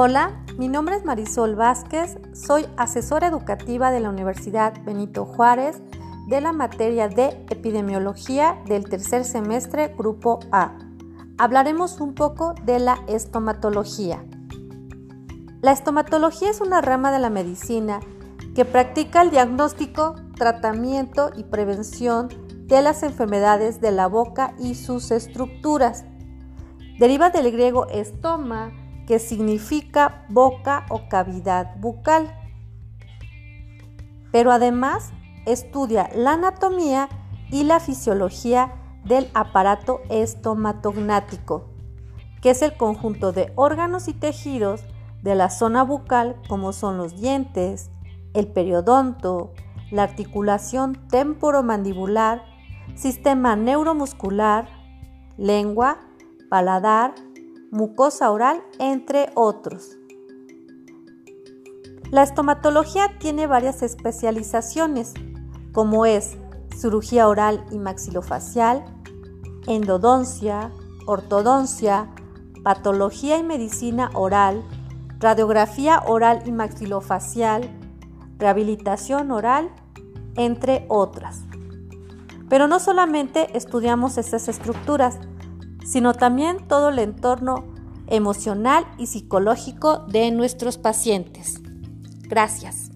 Hola, mi nombre es Marisol Vázquez, soy asesora educativa de la Universidad Benito Juárez de la materia de epidemiología del tercer semestre Grupo A. Hablaremos un poco de la estomatología. La estomatología es una rama de la medicina que practica el diagnóstico, tratamiento y prevención de las enfermedades de la boca y sus estructuras. Deriva del griego estoma, que significa boca o cavidad bucal. Pero además estudia la anatomía y la fisiología del aparato estomatognático, que es el conjunto de órganos y tejidos de la zona bucal como son los dientes, el periodonto, la articulación temporomandibular, sistema neuromuscular, lengua, paladar, mucosa oral, entre otros. La estomatología tiene varias especializaciones, como es cirugía oral y maxilofacial, endodoncia, ortodoncia, patología y medicina oral, radiografía oral y maxilofacial, rehabilitación oral, entre otras. Pero no solamente estudiamos estas estructuras, sino también todo el entorno emocional y psicológico de nuestros pacientes. Gracias.